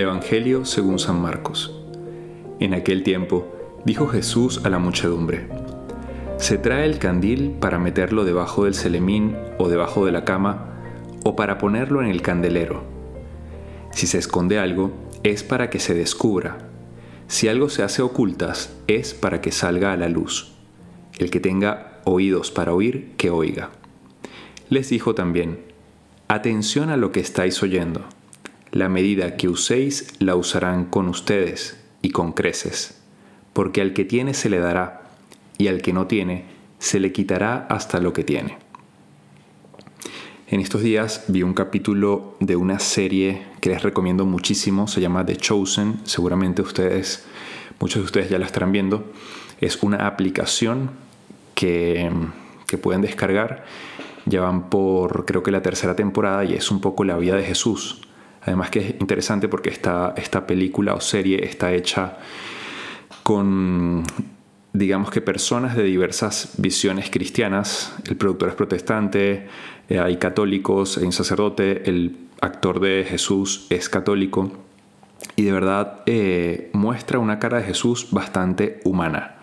Evangelio según San Marcos. En aquel tiempo, dijo Jesús a la muchedumbre, ¿se trae el candil para meterlo debajo del celemín o debajo de la cama, o para ponerlo en el candelero? Si se esconde algo, es para que se descubra. Si algo se hace ocultas, es para que salga a la luz. El que tenga oídos para oír, que oiga. Les dijo también, Atención a lo que estáis oyendo la medida que uséis la usarán con ustedes y con creces, porque al que tiene se le dará, y al que no tiene se le quitará hasta lo que tiene. En estos días vi un capítulo de una serie que les recomiendo muchísimo, se llama The Chosen, seguramente ustedes, muchos de ustedes ya la estarán viendo. Es una aplicación que, que pueden descargar, ya van por creo que la tercera temporada y es un poco la vida de Jesús Además que es interesante porque esta, esta película o serie está hecha con, digamos que personas de diversas visiones cristianas. El productor es protestante, eh, hay católicos, hay un sacerdote, el actor de Jesús es católico y de verdad eh, muestra una cara de Jesús bastante humana.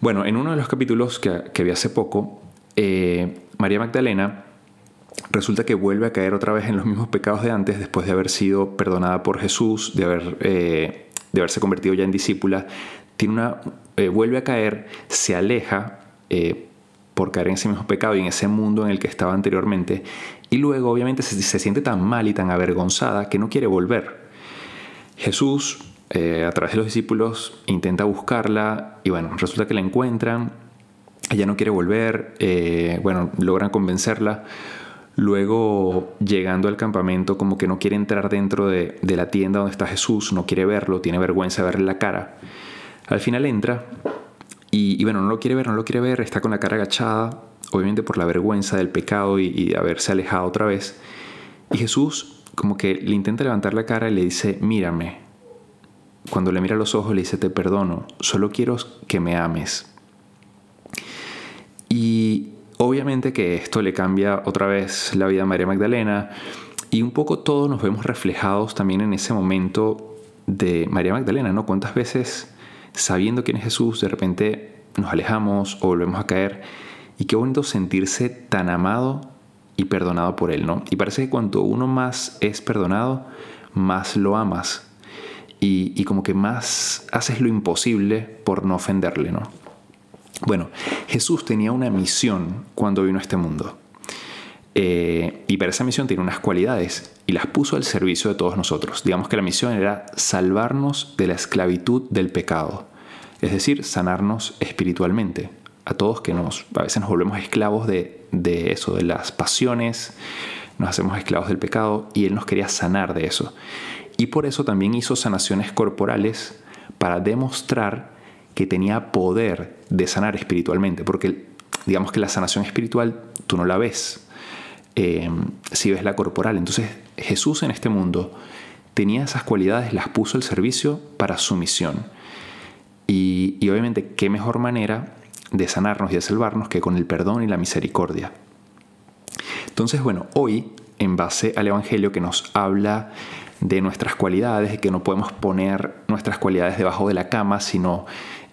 Bueno, en uno de los capítulos que, que vi hace poco, eh, María Magdalena resulta que vuelve a caer otra vez en los mismos pecados de antes después de haber sido perdonada por Jesús, de, haber, eh, de haberse convertido ya en discípula. Tiene una, eh, vuelve a caer, se aleja eh, por caer en ese mismo pecado y en ese mundo en el que estaba anteriormente. Y luego obviamente se, se siente tan mal y tan avergonzada que no quiere volver. Jesús, a través de los discípulos, intenta buscarla y bueno, resulta que la encuentran. Ella no quiere volver, bueno, logran convencerla Luego, llegando al campamento, como que no quiere entrar dentro de, la tienda donde está Jesús, no quiere verlo, tiene vergüenza de verle la cara. Al final entra y, bueno, no lo quiere ver, no lo quiere ver, está con la cara agachada, obviamente por la vergüenza del pecado y, y de haberse alejado otra vez. Y Jesús como que le intenta levantar la cara y le dice, mírame. Cuando le mira los ojos le dice, te perdono, solo quiero que me ames. Y Obviamente que esto le cambia otra vez la vida a María Magdalena y un poco todos nos vemos reflejados también en ese momento de María Magdalena, ¿no? ¿Cuántas veces sabiendo quién es Jesús de repente nos alejamos o volvemos a caer? Y qué bonito sentirse tan amado y perdonado por Él, ¿no? Y parece que cuanto uno más es perdonado, más lo amas. Y, y como que más haces lo imposible por no ofenderle, ¿no? Bueno, Jesús tenía una misión cuando vino a este mundo. Eh, y para esa misión tiene unas cualidades y las puso al servicio de todos nosotros. Digamos que la misión era salvarnos de la esclavitud del pecado, es decir, sanarnos espiritualmente. A todos que nos, a veces nos volvemos esclavos de, de eso, de las pasiones, nos hacemos esclavos del pecado y Él nos quería sanar de eso. Y por eso también hizo sanaciones corporales para demostrar que tenía poder de sanar espiritualmente, porque digamos que la sanación espiritual tú no la ves, eh, si ves la corporal. Entonces Jesús en este mundo tenía esas cualidades, las puso al servicio para su misión. Y, y obviamente, ¿qué mejor manera de sanarnos y de salvarnos que con el perdón y la misericordia? Entonces, bueno, hoy, en base al Evangelio que nos habla de nuestras cualidades, que no podemos poner nuestras cualidades debajo de la cama, sino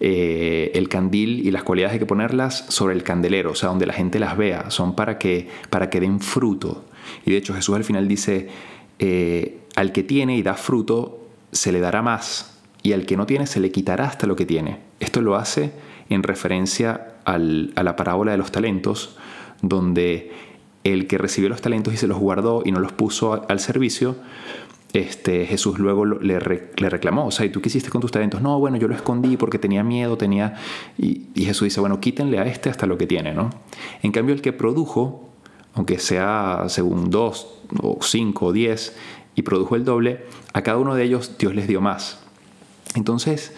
eh, el candil y las cualidades hay que ponerlas sobre el candelero, o sea, donde la gente las vea, son para que, para que den fruto. Y de hecho Jesús al final dice, eh, al que tiene y da fruto, se le dará más, y al que no tiene, se le quitará hasta lo que tiene. Esto lo hace en referencia a la parábola de los talentos, donde el que recibió los talentos y se los guardó y no los puso al servicio, este, Jesús luego le, reclamó, o sea, ¿y tú qué hiciste con tus talentos? No, bueno, yo lo escondí porque tenía miedo, tenía... Y, Jesús dice, bueno, quítenle a este hasta lo que tiene, ¿no? En cambio, el que produjo, aunque sea según dos o cinco o diez, y produjo el doble, a cada uno de ellos Dios les dio más. Entonces,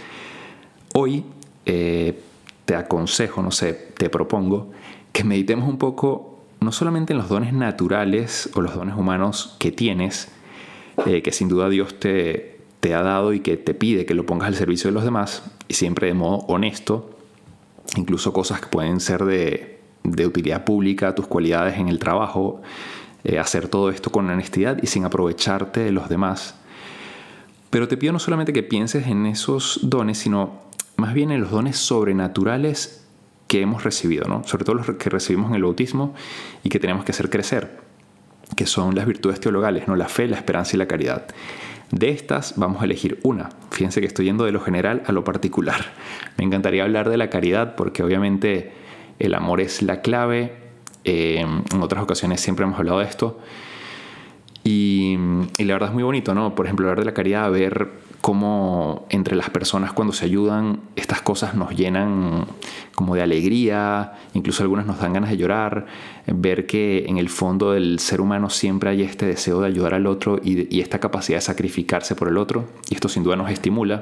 hoy eh, te aconsejo, no sé, te propongo que meditemos un poco no solamente en los dones naturales o los dones humanos que tienes, eh, que sin duda Dios te, te ha dado y que te pide que lo pongas al servicio de los demás, y siempre de modo honesto, incluso cosas que pueden ser de, de utilidad pública, tus cualidades en el trabajo, eh, hacer todo esto con honestidad y sin aprovecharte de los demás. Pero te pido no solamente que pienses en esos dones, sino más bien en los dones sobrenaturales que hemos recibido, ¿no? sobre todo los que recibimos en el bautismo y que tenemos que hacer crecer, que son las virtudes teologales, ¿no? la fe, la esperanza y la caridad. De estas vamos a elegir una. Fíjense que estoy yendo de lo general a lo particular. Me encantaría hablar de la caridad porque obviamente el amor es la clave. Eh, en otras ocasiones siempre hemos hablado de esto. Y, y, la verdad es muy bonito, ¿no? Por ejemplo, hablar de la caridad, ver cómo entre las personas cuando se ayudan, estas cosas nos llenan como de alegría, incluso algunas nos dan ganas de llorar, ver que en el fondo del ser humano siempre hay este deseo de ayudar al otro y, esta capacidad de sacrificarse por el otro, y esto sin duda nos estimula.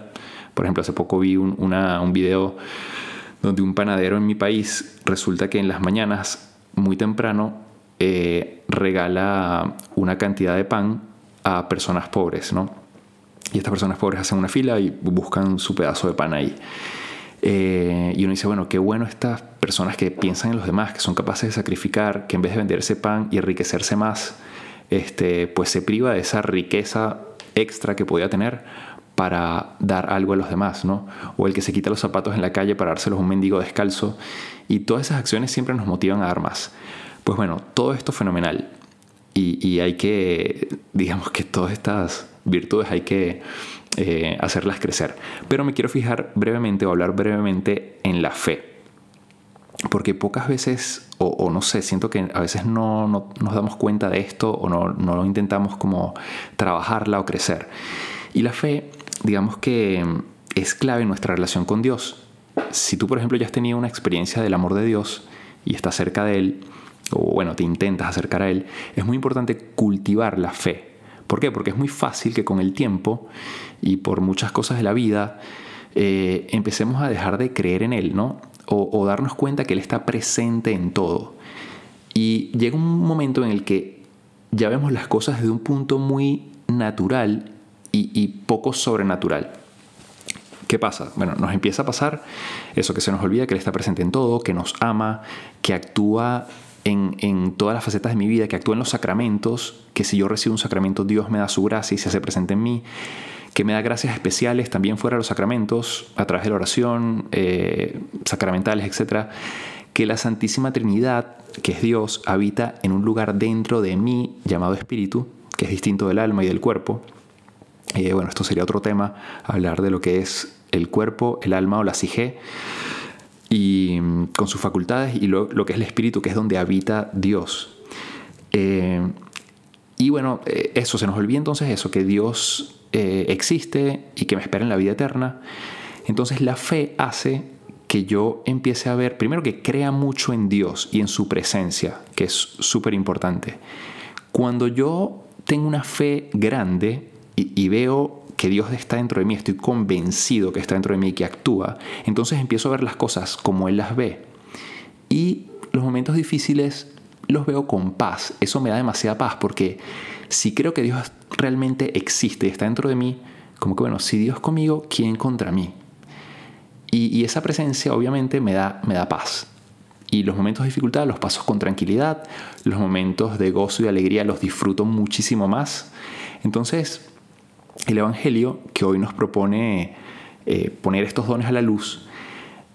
Por ejemplo, hace poco vi un, video donde un panadero en mi país resulta que en las mañanas, muy temprano, eh, regala una cantidad de pan a personas pobres, ¿no? Y estas personas pobres hacen una fila y buscan su pedazo de pan ahí. Eh, y uno dice, bueno, qué bueno estas personas que piensan en los demás, que son capaces de sacrificar, que en vez de vender ese pan y enriquecerse más, este, pues se priva de esa riqueza extra que podía tener para dar algo a los demás, ¿no? O el que se quita los zapatos en la calle para dárselos a un mendigo descalzo. Y todas esas acciones siempre nos motivan a dar más. Pues bueno, todo esto fenomenal. Y, y hay que, digamos que todas estas virtudes hay que eh, hacerlas crecer. Pero me quiero fijar brevemente o hablar brevemente en la fe. Porque pocas veces, o, no sé, siento que a veces no, nos damos cuenta de esto o no, no intentamos como trabajarla o crecer. Y la fe, digamos que es clave en nuestra relación con Dios. Si tú, por ejemplo, ya has tenido una experiencia del amor de Dios y estás cerca de Él, o bueno, te intentas acercar a Él, es muy importante cultivar la fe. ¿Por qué? Porque es muy fácil que con el tiempo y por muchas cosas de la vida eh, empecemos a dejar de creer en Él, ¿no? O, darnos cuenta que Él está presente en todo. Y llega un momento en el que ya vemos las cosas desde un punto muy natural y, y poco sobrenatural. ¿Qué pasa? Bueno, nos empieza a pasar eso que se nos olvida, que Él está presente en todo, que nos ama, que actúa en, todas las facetas de mi vida, que actúa en los sacramentos, que si yo recibo un sacramento, Dios me da su gracia y se hace presente en mí, que me da gracias especiales también fuera de los sacramentos, a través de la oración, eh, sacramentales, etc. Que la Santísima Trinidad, que es Dios, habita en un lugar dentro de mí llamado espíritu, que es distinto del alma y del cuerpo. Eh, bueno, esto sería otro tema, hablar de lo que es el cuerpo, el alma o la psique y mm, con sus facultades y lo, que es el espíritu, que es donde habita Dios. Eh, y bueno, eh, eso, se nos olvida entonces eso, que Dios eh, existe y que me espera en la vida eterna. Entonces la fe hace que yo empiece a ver, primero que crea mucho en Dios y en su presencia, que es súper importante. Cuando yo tengo una fe grande y veo que Dios está dentro de mí, estoy convencido que está dentro de mí y que actúa, entonces empiezo a ver las cosas como Él las ve. Y los momentos difíciles los veo con paz. Eso me da demasiada paz porque si creo que Dios realmente existe y está dentro de mí, como que bueno, si Dios conmigo, ¿quién contra mí? Y, esa presencia obviamente me da, me da paz. Y los momentos de dificultad los paso con tranquilidad, los momentos de gozo y alegría los disfruto muchísimo más. Entonces, el Evangelio que hoy nos propone eh, poner estos dones a la luz,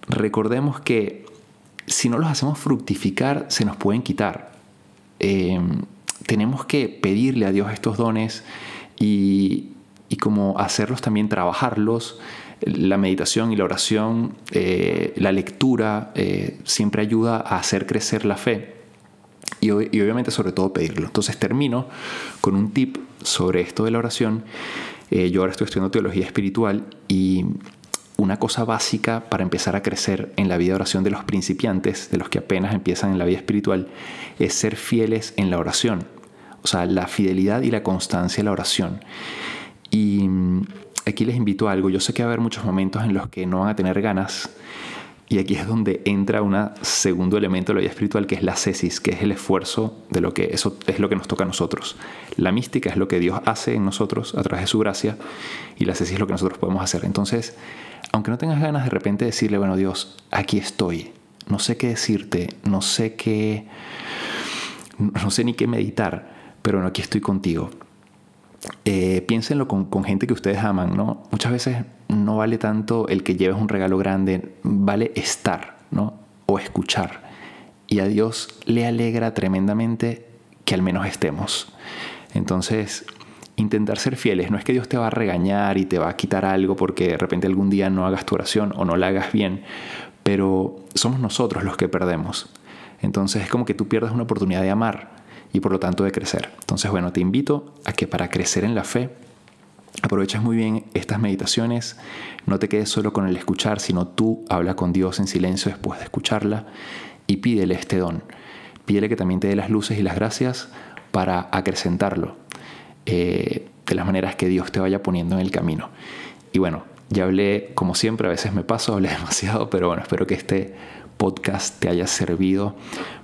recordemos que si no los hacemos fructificar, se nos pueden quitar. Em, tenemos que pedirle a Dios estos dones y, como hacerlos también, trabajarlos. La meditación y la oración, eh, la lectura, eh, siempre ayuda a hacer crecer la fe y, obviamente sobre todo pedirlo. Entonces termino con un tip sobre esto de la oración. Eh, yo ahora estoy estudiando teología espiritual y una cosa básica para empezar a crecer en la vida de oración de los principiantes, de los que apenas empiezan en la vida espiritual, es ser fieles en la oración. O sea, la fidelidad y la constancia en la oración. Y mm, aquí les invito a algo. Yo sé que va a haber muchos momentos en los que no van a tener ganas y aquí es donde entra un segundo elemento de la vida espiritual que es la cesis, que es el esfuerzo de lo que eso es lo que nos toca a nosotros. La mística es lo que Dios hace en nosotros a través de su gracia y la cesis es lo que nosotros podemos hacer. Entonces, aunque no tengas ganas de repente decirle, bueno, Dios, aquí estoy. No sé qué decirte, no sé qué no sé ni qué meditar, pero bueno, aquí estoy contigo. eh, piénsenlo con, con, gente que ustedes aman, ¿no? Muchas veces no vale tanto el que lleves un regalo grande, vale estar, ¿no? O escuchar. Y a Dios le alegra tremendamente que al menos estemos. Entonces, intentar ser fieles. No es que Dios te va a regañar y te va a quitar algo porque de repente algún día no hagas tu oración o no la hagas bien, pero somos nosotros los que perdemos. Entonces es como que tú pierdas una oportunidad de amar y por lo tanto de crecer. Entonces, bueno, te invito a que para crecer en la fe aproveches muy bien estas meditaciones, no te quedes solo con el escuchar, sino tú habla con Dios en silencio después de escucharla y pídele este don. Pídele que también te dé las luces y las gracias para acrecentarlo eh, de las maneras que Dios te vaya poniendo en el camino. Y bueno, ya hablé, como siempre, a veces me paso, hablé demasiado, pero bueno, espero que este podcast te haya servido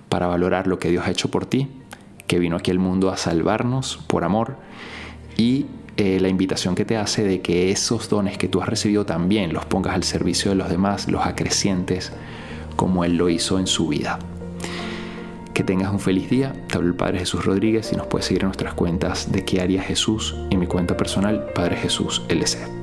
para valorar lo que Dios ha hecho por ti, que vino aquí al mundo a salvarnos por amor y eh, la invitación que te hace de que esos dones que tú has recibido también los pongas al servicio de los demás, los acrecientes, como Él lo hizo en su vida. Que tengas un feliz día. Te hablo el Padre Jesús Rodríguez y nos puedes seguir en nuestras cuentas de qué haría Jesús y mi cuenta personal Padre Jesús LC.